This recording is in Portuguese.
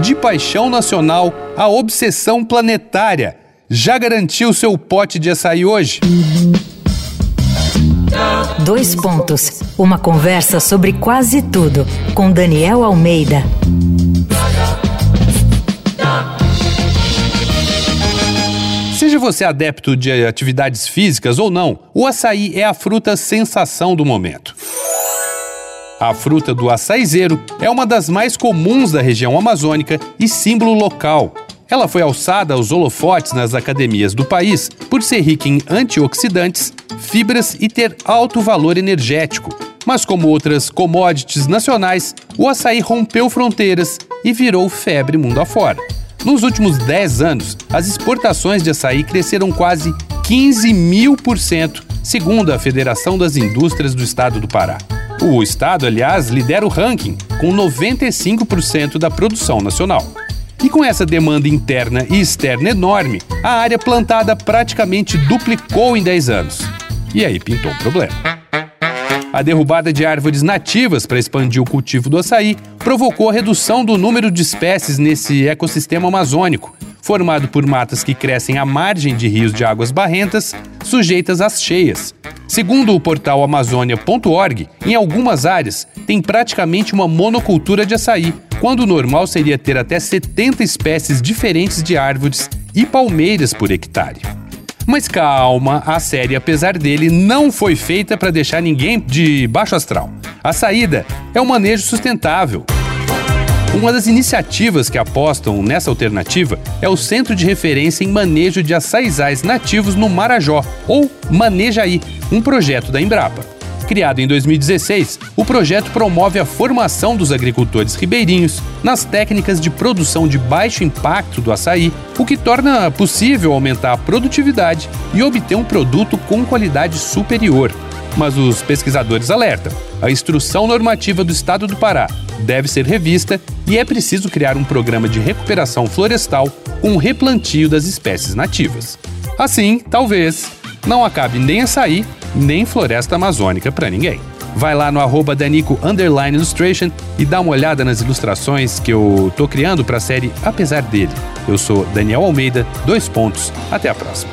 de paixão nacional a obsessão planetária. Já garantiu seu pote de açaí hoje? Dois pontos. Uma conversa sobre quase tudo com Daniel Almeida. Seja você adepto de atividades físicas ou não, o açaí é a fruta sensação do momento. A fruta do açaizeiro é uma das mais comuns da região amazônica e símbolo local. Ela foi alçada aos holofotes nas academias do país por ser rica em antioxidantes, fibras e ter alto valor energético. Mas, como outras commodities nacionais, o açaí rompeu fronteiras e virou febre mundo afora. Nos últimos 10 anos, as exportações de açaí cresceram quase 15 mil por cento, segundo a Federação das Indústrias do Estado do Pará. O estado, aliás, lidera o ranking, com 95% da produção nacional. E com essa demanda interna e externa enorme, a área plantada praticamente duplicou em 10 anos. E aí pintou um problema. A derrubada de árvores nativas para expandir o cultivo do açaí provocou a redução do número de espécies nesse ecossistema amazônico, formado por matas que crescem à margem de rios de águas barrentas, sujeitas às cheias. Segundo o portal amazônia.org, em algumas áreas tem praticamente uma monocultura de açaí, quando o normal seria ter até 70 espécies diferentes de árvores e palmeiras por hectare. Mas calma, a série, apesar dele, não foi feita para deixar ninguém de baixo astral. A saída é o manejo sustentável. Uma das iniciativas que apostam nessa alternativa é o Centro de Referência em Manejo de Açaizais Nativos no Marajó, ou Manejaí, um projeto da Embrapa. Criado em 2016, o projeto promove a formação dos agricultores ribeirinhos nas técnicas de produção de baixo impacto do açaí, o que torna possível aumentar a produtividade e obter um produto com qualidade superior. Mas os pesquisadores alertam: a instrução normativa do Estado do Pará deve ser revista e é preciso criar um programa de recuperação florestal com o replantio das espécies nativas. Assim, talvez, não acabe nem açaí nem floresta amazônica para ninguém. Vai lá no arroba Danico Illustration e dá uma olhada nas ilustrações que eu tô criando para a série Apesar dele. Eu sou Daniel Almeida, dois pontos. Até a próxima.